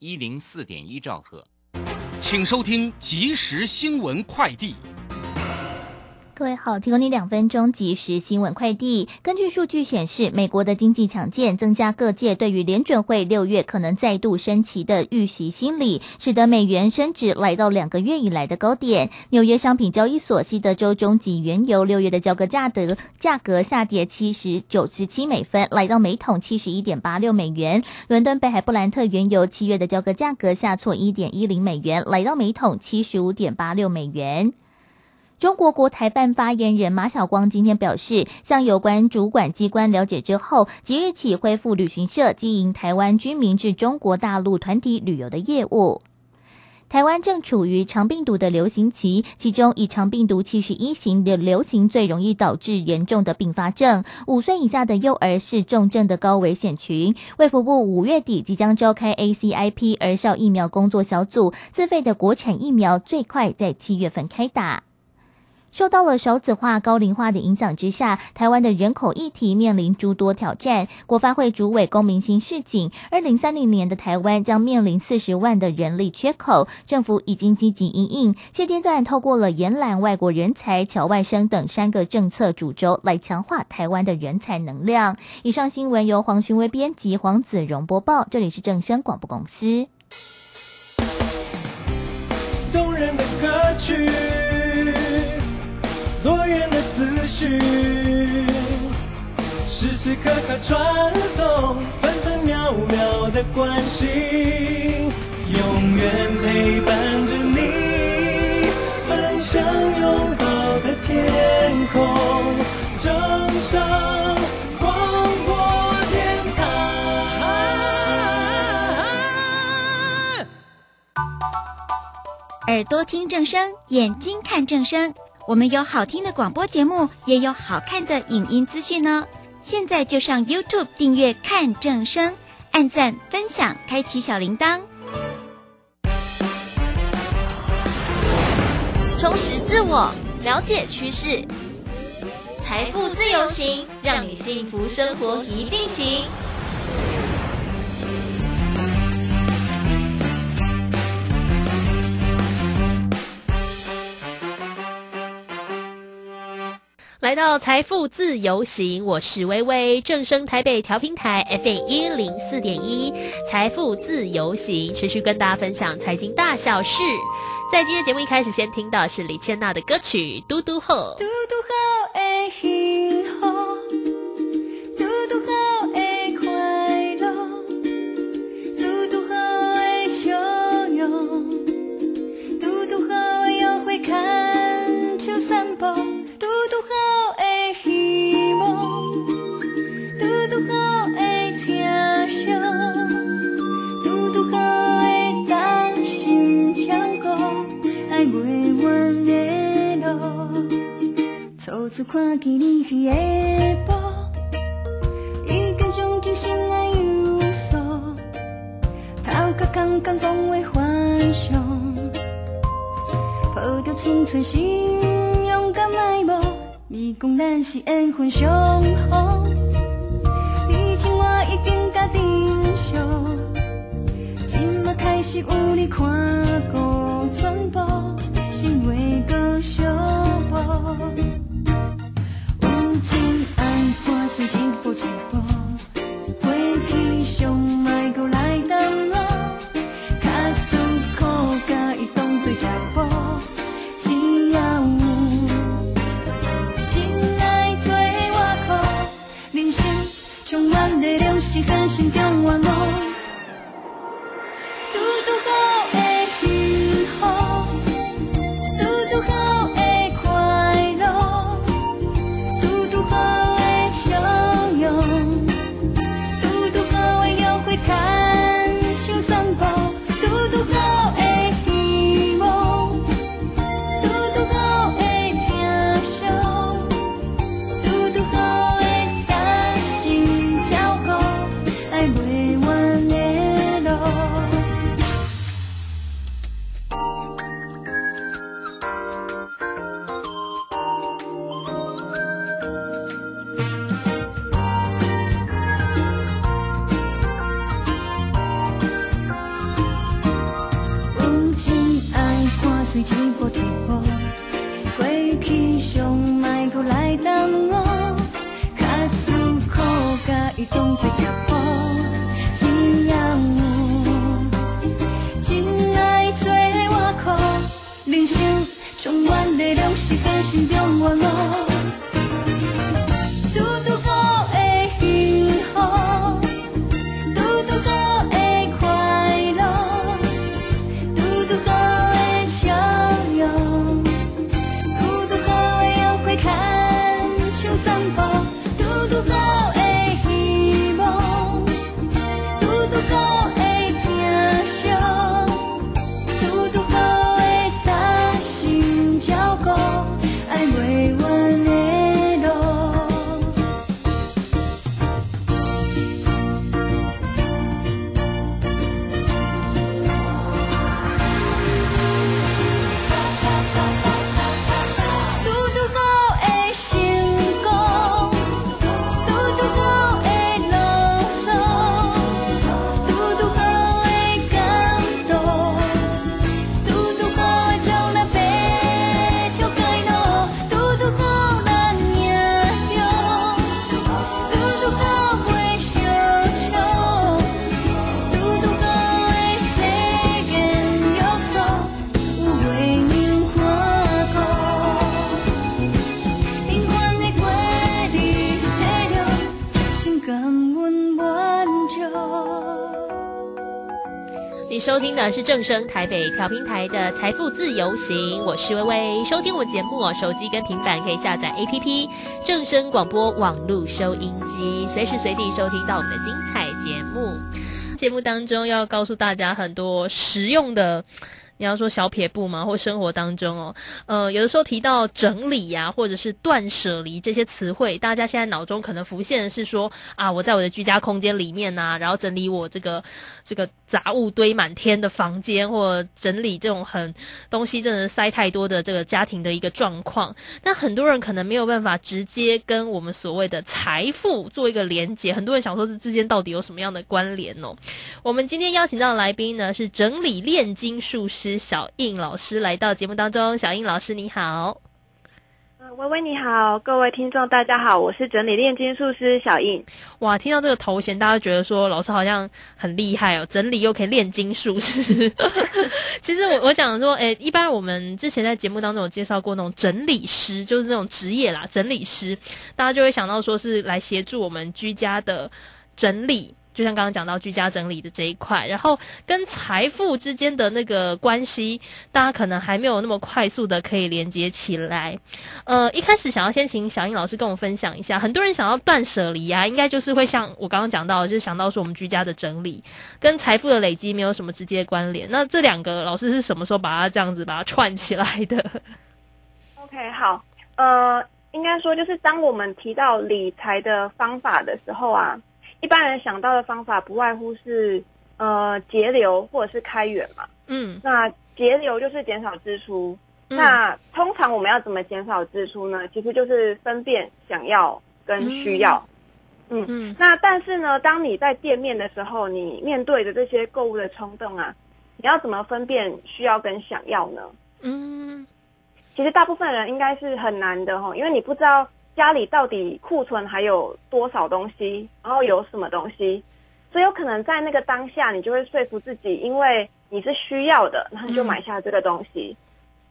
一零四点一兆赫，请收听即时新闻快递。各位好，提供你两分钟即时新闻快递。根据数据显示，美国的经济强健，增加各界对于联准会六月可能再度升息的预习心理，使得美元升值来到两个月以来的高点。纽约商品交易所西德州中级原油六月的交割价格价格下跌七十九十七美分，来到每桶七十一点八六美元。伦敦北海布兰特原油七月的交割价格下挫一点一零美元，来到每桶七十五点八六美元。中国国台办发言人马晓光今天表示，向有关主管机关了解之后，即日起恢复旅行社经营台湾居民至中国大陆团体旅游的业务。台湾正处于长病毒的流行期，其中以长病毒七十一型的流行最容易导致严重的并发症。五岁以下的幼儿是重症的高危险群。卫福部五月底即将召开 ACIP 儿少疫苗工作小组，自费的国产疫苗最快在七月份开打。受到了少子化、高龄化的影响之下，台湾的人口议题面临诸多挑战。国发会主委龚明鑫示警，二零三零年的台湾将面临四十万的人力缺口，政府已经积极应应。现阶段透过了延揽外国人才、侨外生等三个政策主轴来强化台湾的人才能量。以上新闻由黄勋威编辑，黄子荣播报。这里是正声广播公司。动人的歌曲。资讯，时时刻刻传送，分分秒秒的关心，永远陪伴着你，分享拥抱的天空，正声广播电台。耳朵听正声，眼睛看正声。我们有好听的广播节目，也有好看的影音资讯呢。现在就上 YouTube 订阅看正声，按赞分享，开启小铃铛，充实自我，了解趋势，财富自由行，让你幸福生活一定行。来到财富自由行，我是薇薇正声台北调频台 FM 一零四点一，财富自由行持续跟大家分享财经大小事。在今天节目一开始，先听到是李千娜的歌曲《嘟嘟后》。走看见你去的步，已经将真心爱有所，头壳刚刚讲话幻想，抱着青春心勇敢迈步，你讲咱是缘分相逢，你情我已经甲定数，今麦开始有你看顾收听的是正声台北调频台的财富自由行，我是微微。收听我节目哦，手机跟平板可以下载 APP 正声广播网络收音机，随时随地收听到我们的精彩节目。节目当中要告诉大家很多实用的。你要说小撇步吗？或生活当中哦，呃，有的时候提到整理呀，或者是断舍离这些词汇，大家现在脑中可能浮现的是说啊，我在我的居家空间里面呐，然后整理我这个这个杂物堆满天的房间，或整理这种很东西真的塞太多的这个家庭的一个状况。但很多人可能没有办法直接跟我们所谓的财富做一个连接，很多人想说这之间到底有什么样的关联哦？我们今天邀请到的来宾呢，是整理炼金术师。小印老师来到节目当中，小印老师你好，微微你好，各位听众大家好，我是整理炼金术师小印。哇，听到这个头衔，大家觉得说老师好像很厉害哦，整理又可以炼金术师。其实我我讲说，诶，一般我们之前在节目当中有介绍过那种整理师，就是那种职业啦，整理师，大家就会想到说是来协助我们居家的整理。就像刚刚讲到居家整理的这一块，然后跟财富之间的那个关系，大家可能还没有那么快速的可以连接起来。呃，一开始想要先请小英老师跟我分享一下，很多人想要断舍离啊，应该就是会像我刚刚讲到，就是想到说我们居家的整理跟财富的累积没有什么直接关联。那这两个老师是什么时候把它这样子把它串起来的？OK，好，呃，应该说就是当我们提到理财的方法的时候啊。一般人想到的方法不外乎是，呃，节流或者是开源嘛。嗯，那节流就是减少支出。那通常我们要怎么减少支出呢？其实就是分辨想要跟需要。嗯嗯。那但是呢，当你在店面的时候，你面对的这些购物的冲动啊，你要怎么分辨需要跟想要呢？嗯，其实大部分人应该是很难的哈，因为你不知道。家里到底库存还有多少东西，然后有什么东西，所以有可能在那个当下，你就会说服自己，因为你是需要的，然后就买下这个东西。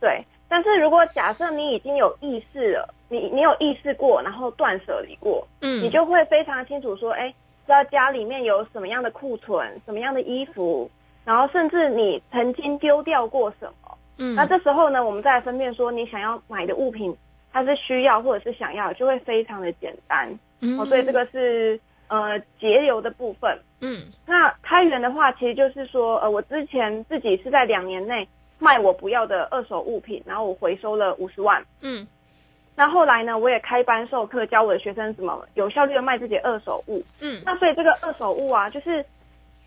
对，但是如果假设你已经有意识了，你你有意识过，然后断舍离过，嗯，你就会非常清楚说，哎，知道家里面有什么样的库存，什么样的衣服，然后甚至你曾经丢掉过什么，嗯，那这时候呢，我们再来分辨说，你想要买的物品。它是需要或者是想要，就会非常的简单。嗯，所以这个是呃节流的部分。嗯，那开源的话，其实就是说，呃，我之前自己是在两年内卖我不要的二手物品，然后我回收了五十万。嗯，那后来呢，我也开班授课，教我的学生怎么有效率的卖自己二手物。嗯，那所以这个二手物啊，就是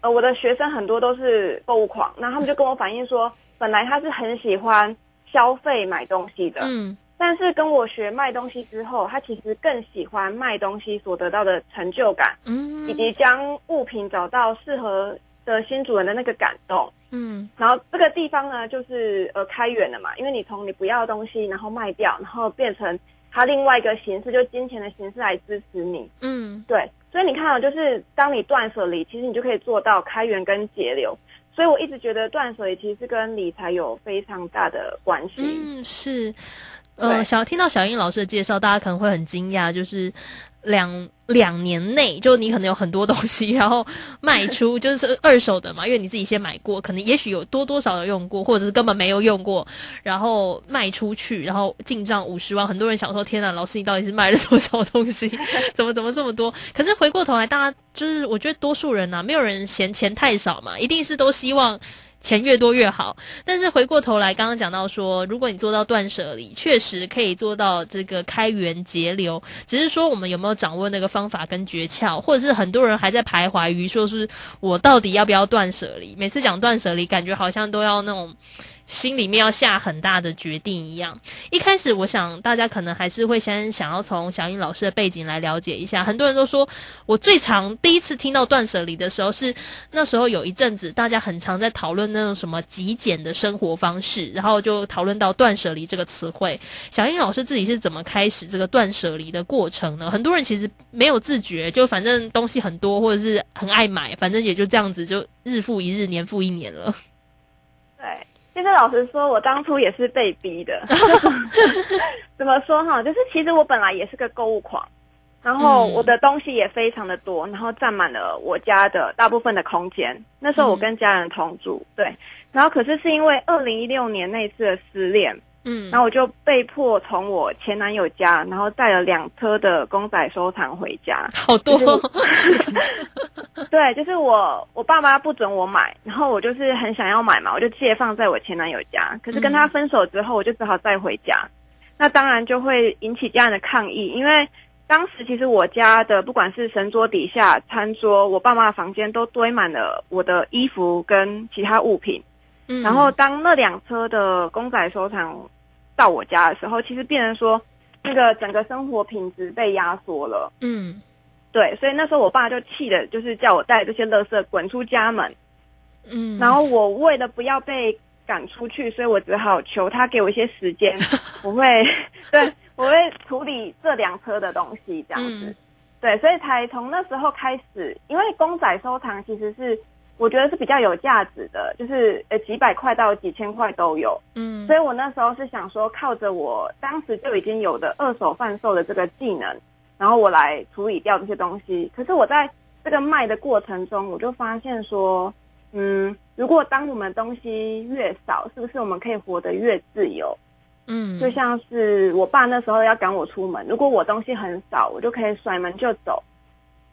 呃我的学生很多都是购物狂，那他们就跟我反映说，本来他是很喜欢消费买东西的。嗯。但是跟我学卖东西之后，他其实更喜欢卖东西所得到的成就感，嗯，以及将物品找到适合的的新主人的那个感动。嗯然后这个地方呢，就是呃开源了嘛，因为你从你不要的东西，然后卖掉，然后变成它另外一个形式，就金钱的形式来支持你。嗯对，所以你看到、就是当你断舍离，其实你就可以做到开源跟节流。所以我一直觉得断舍离其实是跟理财有非常大的关系。嗯，是。呃，小听到小英老师的介绍，大家可能会很惊讶，就是两两年内，就你可能有很多东西，然后卖出，就是二手的嘛，因为你自己先买过，可能也许有多多少少有用过，或者是根本没有用过，然后卖出去，然后进账五十万，很多人想说，天哪，老师你到底是卖了多少东西？怎么怎么这么多？可是回过头来，大家就是我觉得多数人呐、没有人嫌钱太少嘛，一定是都希望。钱越多越好，但是回过头来，刚刚讲到说，如果你做到断舍离，确实可以做到这个开源节流。只是说，我们有没有掌握那个方法跟诀窍，或者是很多人还在徘徊于说是我到底要不要断舍离？每次讲断舍离，感觉好像都要那种心里面要下很大的决定一样。一开始，我想大家可能还是会先想要从小英老师的背景来了解一下。很多人都说，我最常第一次听到断舍离的时候是那时候有一阵子，大家很常在讨论那种什么极简的生活方式，然后就讨论到断舍离这个词汇。小英老师自己是怎么开始这个断舍离的过程呢？很多人其实没有自觉，就反正东西很多，或者是很爱买，反正也就这样子，就日复一日，年复一年了。对，其实老实说，我当初也是被逼的。怎么说哈？就是其实我本来也是个购物狂，然后嗯我的东西也非常的多，然后占满了我家的大部分的空间。那时候我跟家人同住，对。然后可是是因为二零一六年那次的失恋，嗯，然后我就被迫从我前男友家，然后带了两车的公仔收藏回家。好多 对，就是我我爸妈不准我买，然后我就是很想要买嘛，我就借放在我前男友家。可是跟他分手之后，我就只好带回家。那当然就会引起家人的抗议，因为当时其实我家的不管是神桌底下、餐桌，我爸妈的房间都堆满了我的衣服跟其他物品。嗯然后当那辆车的公仔收藏到我家的时候，其实变成说那个整个生活品质被压缩了。嗯对，所以那时候我爸就气的，就是叫我带这些垃圾滚出家门。嗯，然后我为了不要被赶出去，所以我只好求他给我一些时间，我会 对我会处理这辆车的东西这样子。嗯对，所以才从那时候开始，因为公仔收藏其实是我觉得是比较有价值的，就是呃几百块到几千块都有。嗯所以我那时候是想说，靠着我当时就已经有的二手贩售的这个技能，然后我来处理掉这些东西。可是我在这个卖的过程中，我就发现说，嗯，如果当我们东西越少，是不是我们可以活得越自由？嗯，就像是我爸那时候要赶我出门，如果我东西很少，我就可以甩门就走。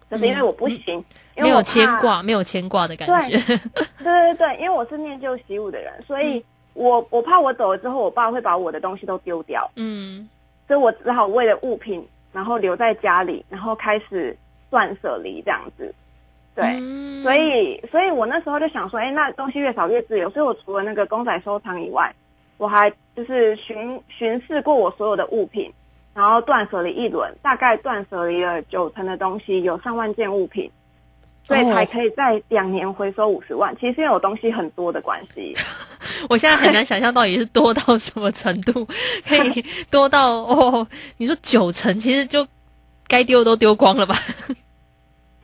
可是因为我不行，没有牵挂，没有牵挂的感觉。对对对，因为我是念旧习武的人，所以我我怕我走了之后，我爸会把我的东西都丢掉，嗯所以我只好为了物品，然后留在家里，然后开始断舍离这样子。对，嗯所以所以我那时候就想说，哎，那东西越少越自由。所以我除了那个公仔收藏以外，我还就是巡巡视过我所有的物品，然后断舍离一轮，大概断舍离了九成的东西，有上万件物品。所以才可以在两年回收五十万。其实是因为我东西很多的关系，我现在很难想象到底是多到什么程度，可以多到哦，你说九成，其实就该丢都丢光了吧？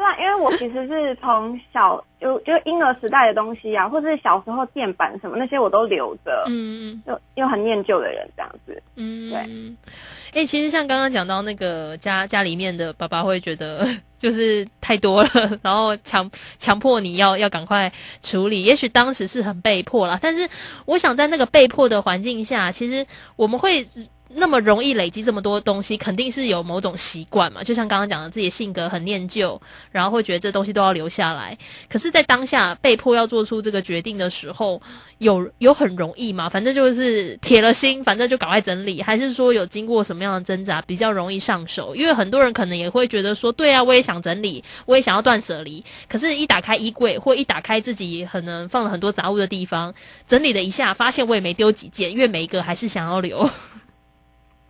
对啊，因为我其实是从小就就婴儿时代的东西啊，或者是小时候电板什么那些我都留着，嗯又又很念旧的人这样子。嗯，对。哎、其实像刚刚讲到那个家家里面的爸爸会觉得 就是太多了，然后强强迫你要要赶快处理。也许当时是很被迫啦，但是我想在那个被迫的环境下，其实我们会。那么容易累积这么多东西，肯定是有某种习惯嘛。就像刚刚讲的，自己的性格很念旧，然后会觉得这东西都要留下来。可是，在当下被迫要做出这个决定的时候，有有很容易吗？反正就是铁了心，反正就赶快整理，还是说有经过什么样的挣扎比较容易上手？因为很多人可能也会觉得说，对啊，我也想整理，我也想要断舍离，可是，一打开衣柜或一打开自己可能放了很多杂物的地方，整理了一下，发现我也没丢几件，因为每一个还是想要留。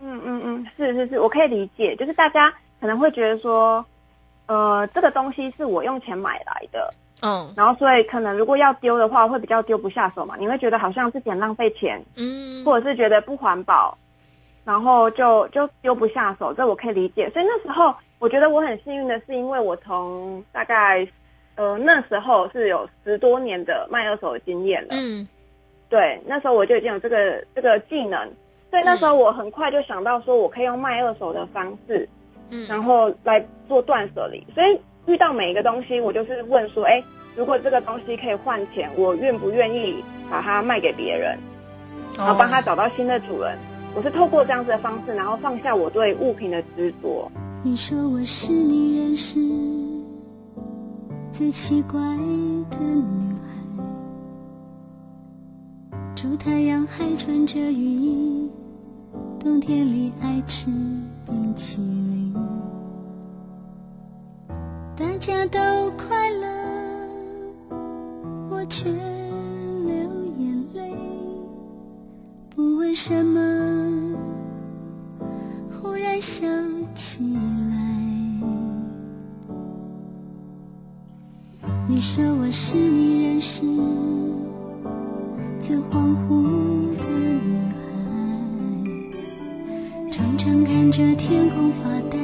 嗯嗯嗯，是是是，我可以理解，就是大家可能会觉得说，呃，这个东西是我用钱买来的，嗯。然后所以可能如果要丢的话，会比较丢不下手嘛，你会觉得好像自己很浪费钱，嗯，或者是觉得不环保，然后就就丢不下手，这我可以理解。所以那时候我觉得我很幸运的是，因为我从大概呃那时候是有十多年的卖二手的经验了，嗯。对，那时候我就已经有这个这个技能，所以那时候我很快就想到说我可以用卖二手的方式，嗯然后来做断舍离。所以遇到每一个东西，我就是问说，哎，如果这个东西可以换钱，我愿不愿意把它卖给别人？然后帮他找到新的主人。我是透过这样子的方式，然后放下我对物品的执着。你说我是你认识最奇怪的女孩，出太阳还穿着雨衣，冬天里爱吃冰淇淋。大家都快乐，我却流眼泪，不问什么。忽然想起来，你说我是你认识最恍惚常常看着天空发呆，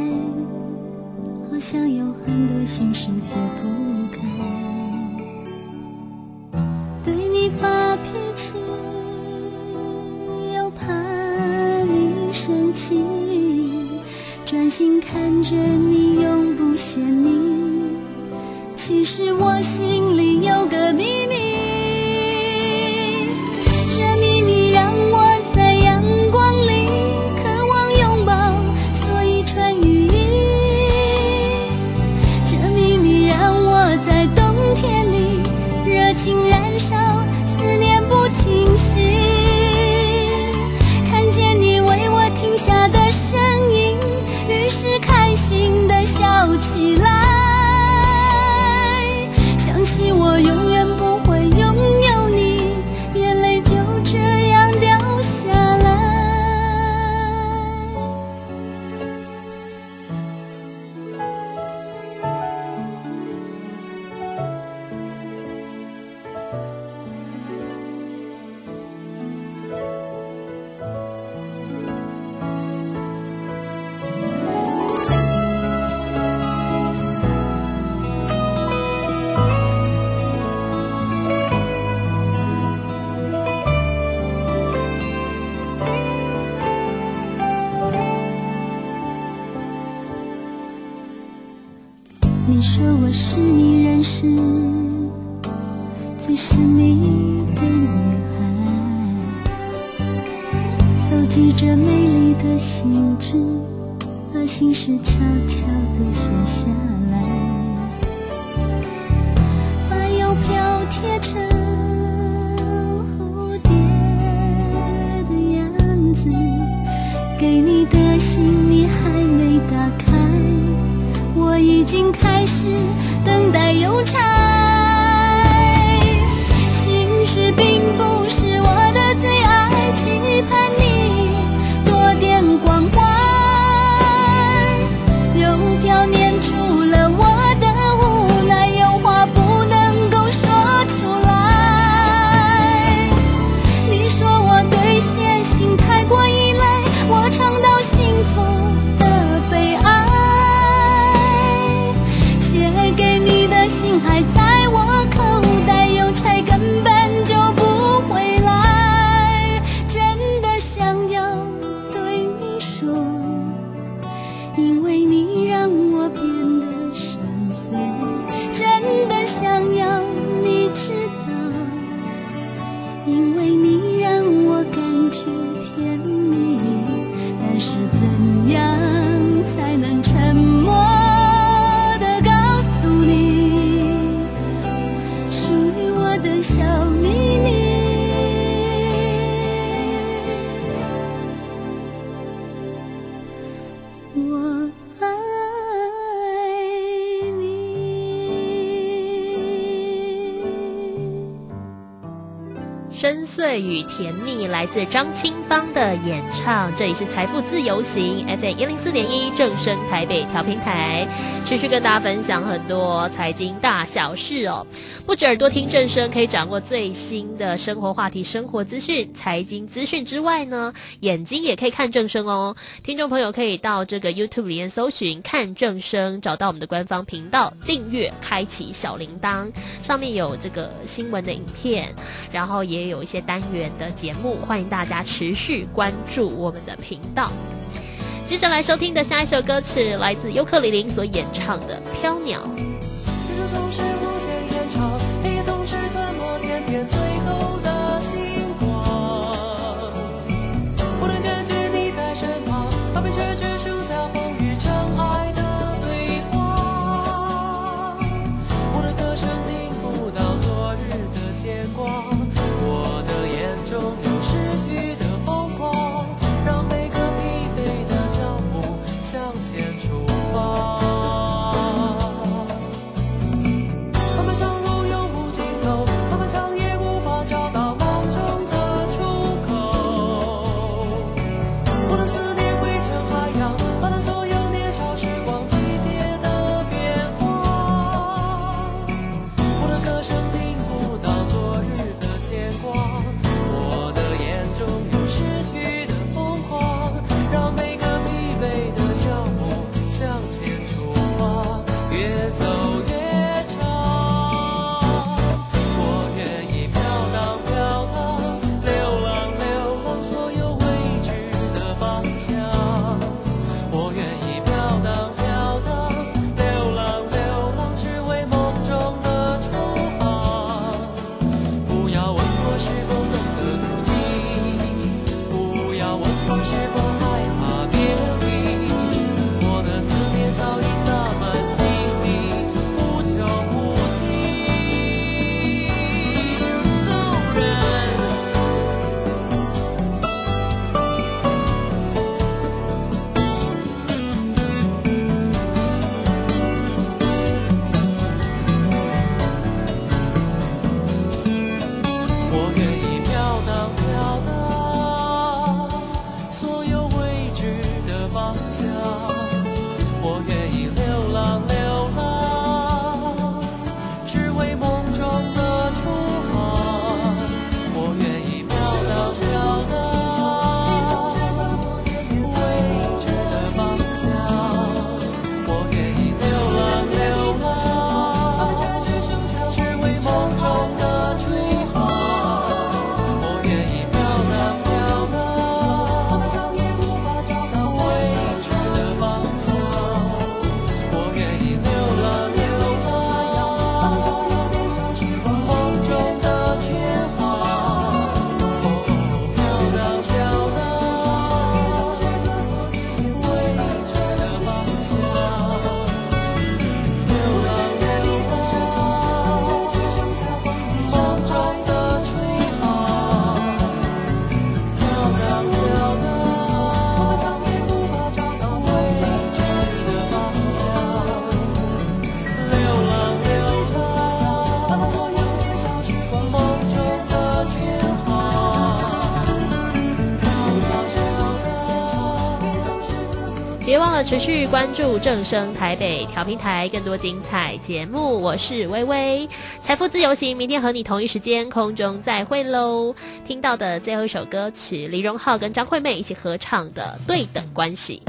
好像有很多心事解不开。对你发脾气，又怕你生气，专心看着你，永不嫌你。其实我是你认识最神秘的女孩，搜集着美丽的信纸，把心事悄悄地写下来，把邮票贴成蝴蝶的样子，给你的信你还没打开。已经开始等待邮差。我深邃与甜蜜来自张清芳的演唱，这里是财富自由行 FM 一零四点一正声台北调频台，持续跟大家分享很多财经大小事哦。不止耳朵听正声，可以掌握最新的生活话题、生活资讯、财经资讯之外呢，眼睛也可以看正声哦。听众朋友可以到这个 YouTube 里面搜寻“看正声”，找到我们的官方频道，订阅，开启小铃铛，上面有这个新闻的影片，然后也有一些单元的节目，欢迎大家持续关注我们的频道。接着来收听的下一首歌曲，来自尤克里林所演唱的《飘鸟》。持续关注正声台北调平台，更多精彩节目。我是微微，财富自由行，明天和你同一时间空中再会喽。听到的最后一首歌曲，李荣浩跟张惠妹一起合唱的《对等关系》。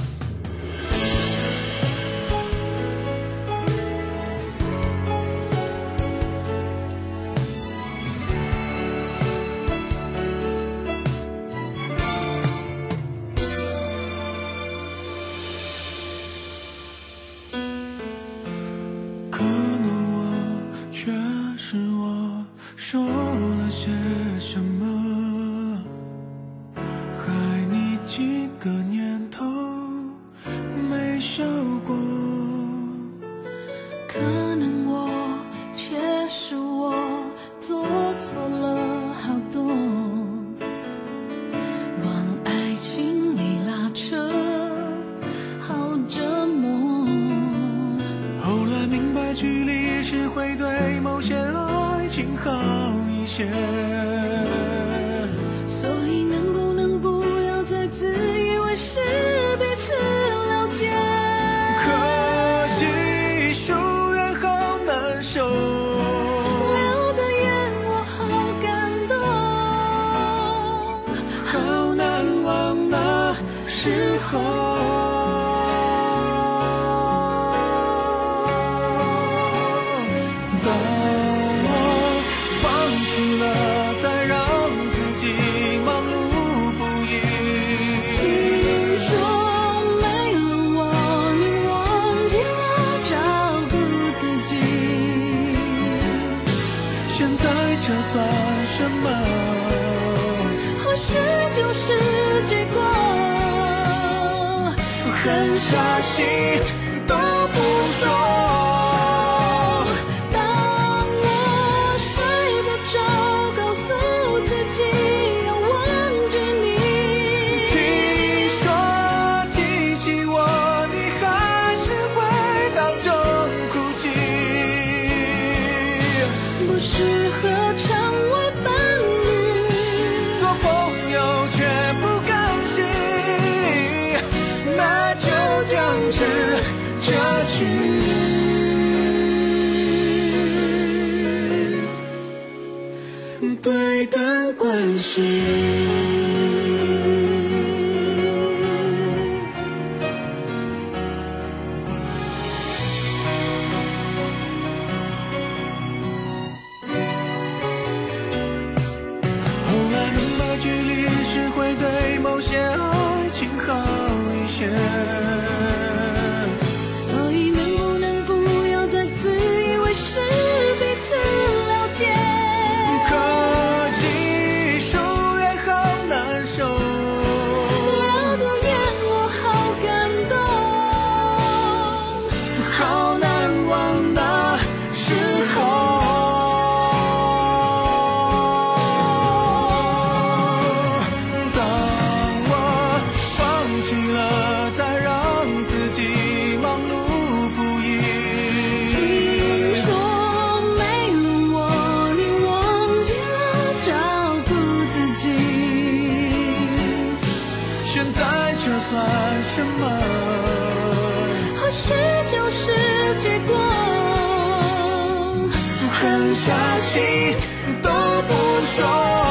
时候。扎心等关算什么？或许就是结果。狠下心都不说。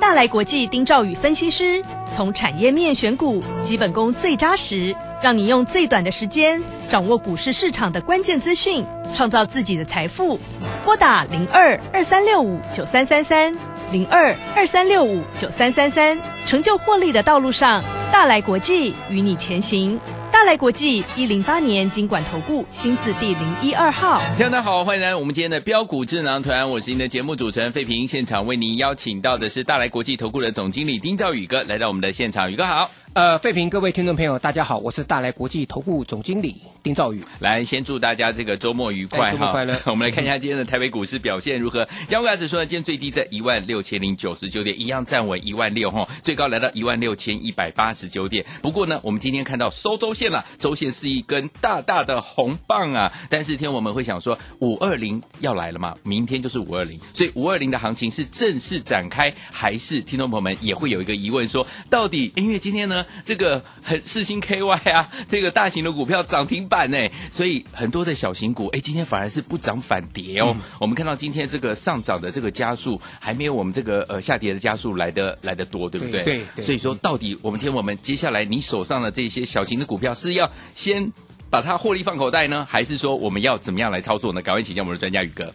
大来国际丁兆宇分析师从产业面选股，基本功最扎实，让你用最短的时间掌握股市市场的关键资讯，创造自己的财富。拨打零二二三六五九三三三零二二三六五九三三三，成就获利的道路上，大来国际与你前行。大来国际一零八年经管投顾新字第零一二号。大家好，欢迎来我们今天的标股智囊团，我是您的节目主持人费平。现场为您邀请到的是大来国际投顾的总经理丁兆宇哥来到我们的现场，宇哥好。呃，费平，各位听众朋友，大家好，我是大来国际投顾总经理丁兆宇。来，先祝大家这个周末愉快哎周末快乐 我们来看一下今天的台北股市表现如何。央股指数呢，今天最低在一万六千零九十九点，一样站稳一万六哈，最高来到一万六千一百八十九点。不过呢，我们今天看到收周线了，周线是一根大大的红棒啊。但是天我们会想说，五二零要来了吗？明天就是五二零，所以五二零的行情是正式展开，还是听众朋友们也会有一个疑问说，到底因为今天呢，这个很世星 KY 啊，这个大型的股票涨停板呢，所以很多的小型股，哎，今天反而是不涨反跌哦。我们看到今天这个上涨的这个加速，还没有我们这个呃下跌的加速来的来的多，对不对？对对对所以说，到底我们听我们接下来你手上的这些小型的股票是要先把它获利放口袋呢，还是说我们要怎么样来操作呢？赶快请教我们的专家宇哥。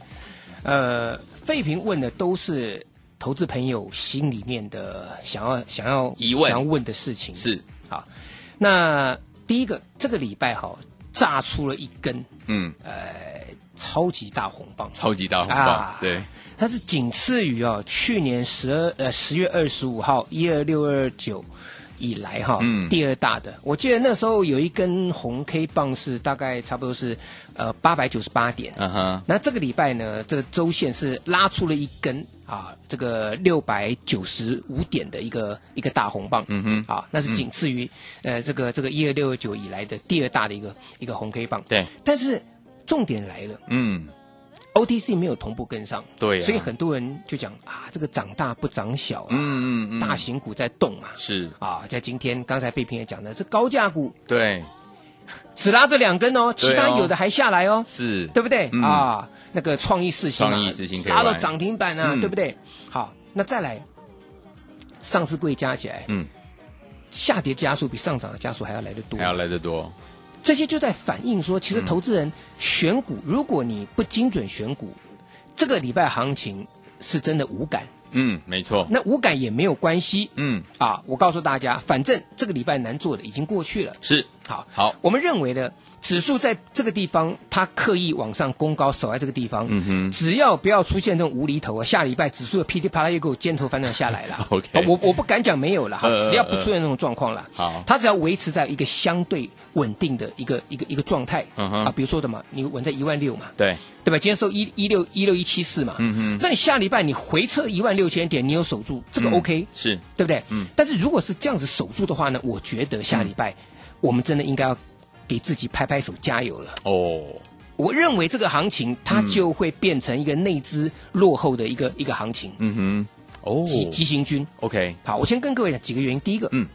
呃，费平问的都是投资朋友心里面的想要想要疑问。想要问的事情。是。啊，那第一个，这个礼拜哈炸出了一根嗯，呃超级大红棒，超级大红棒，啊。对，它是仅次于哦去年十二呃十月二十五号一二六二九以来哈、嗯。第二大的。我记得那时候有一根红 K 棒是大概差不多是呃八百九十八点。嗯哼，那这个礼拜呢，这个周线是拉出了一根啊，这个六百九十五点的一个一个大红棒，嗯哼，啊，那是仅次于、呃这个这个一二六二九以来的第二大的一个一个红 K 棒。对，但是重点来了。嗯，，OTC 没有同步跟上，对啊所以很多人就讲啊，这个长大不长小啊，嗯嗯嗯，大型股在动啊，是，啊，在今天刚才费平也讲的，这高价股对，只拉这两根哦，其他有的还下来哦，是，对不对、嗯。啊？那个创意四星啊，创意四星拉到涨停板啊，嗯。对不对？好，那再来，上市柜加起来，嗯，下跌加速比上涨的加速还要来得多。还，要来得多，这些就在反映说，嗯其实投资人选股，如果你不精准选股，这个礼拜行情是真的无感。嗯，没错，那无感也没有关系。嗯，啊！我告诉大家，反正这个礼拜难做的已经过去了。是，好，好，我们认为的指数在这个地方，它刻意往上攻高，守在这个地方，嗯哼。只要不要出现这种无厘头啊，下礼拜指数的噼里啪啦又给我尖头翻转下来了。OK 啊我我不敢讲没有了哈，只要不出现这种状况了，好。它只要维持在一个相对稳定的一个一个一个状态，嗯哼。啊，比如说的嘛，你稳在一万六嘛，对，对吧？今天收一一六一六一七四嘛，嗯哼，那你下礼拜你回撤一万六千点，你有守住，这个嗯 OK，、是，对不对？嗯。但是如果是这样子守住的话呢，我觉得下礼拜、我们真的应该要给自己拍拍手加油了。哦，我认为这个行情它就会变成一个内资落后的一个一个行情，嗯哼，哦急急行军。，OK，好，我先跟各位讲几个原因。第一个，嗯，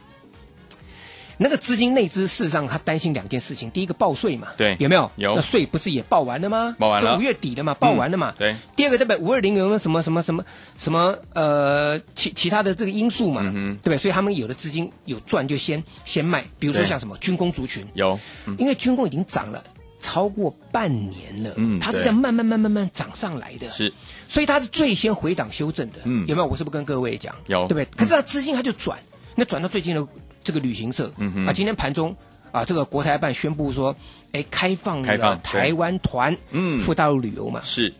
那个资金内资事实上他担心两件事情，第一个报税嘛，对有没有？有那税不是也报完了吗？报完了五月底了嘛，报完了嘛。对，第二个，对不对？五二零有没有什么什么什么什么呃其其他的这个因素嘛？嗯对不对？所以他们有的资金有赚就先先卖，比如说像什么军工族群，有，嗯因为军工已经涨了超过半年了，嗯它是对在慢慢慢慢慢涨上来的，是，所以它是最先回档修正的，嗯有没有？我是不是跟各位讲？有对不对？可是它资金它就转，那转到最近的这个旅行社，啊，今天盘中啊，这个国台办宣布说，哎，开放开放了台湾团，嗯。赴大陆旅游嘛，是，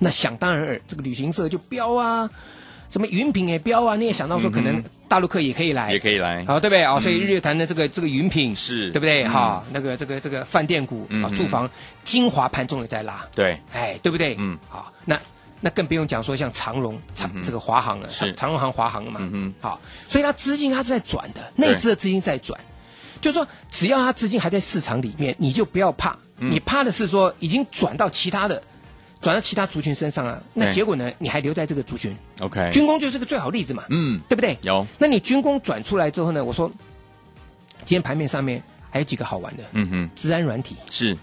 那想当然尔，这个旅行社就标啊，什么云品也标啊，你也想到说可能大陆客也可以来，嗯也可以来，好，对不对？啊？嗯所以日月潭的这个这个云品是。对不对？嗯。哈，那个这个这个饭店股啊住房精华盘中也在拉，对，哎，对不对？嗯，好，那那更不用讲说像长荣长嗯这个华航了，是。长长荣航华航了嘛，嗯，好，所以它资金它是在转的，内资的资金在转，就是说只要它资金还在市场里面，你就不要怕，嗯。你怕的是说已经转到其他的。转到其他族群身上啊，那结果呢？你还留在这个族群，OK，军工就是个最好例子嘛，嗯，对不对？有，那你军工转出来之后呢？我说，今天盘面上面还有几个好玩的，嗯哼，治安软体，是，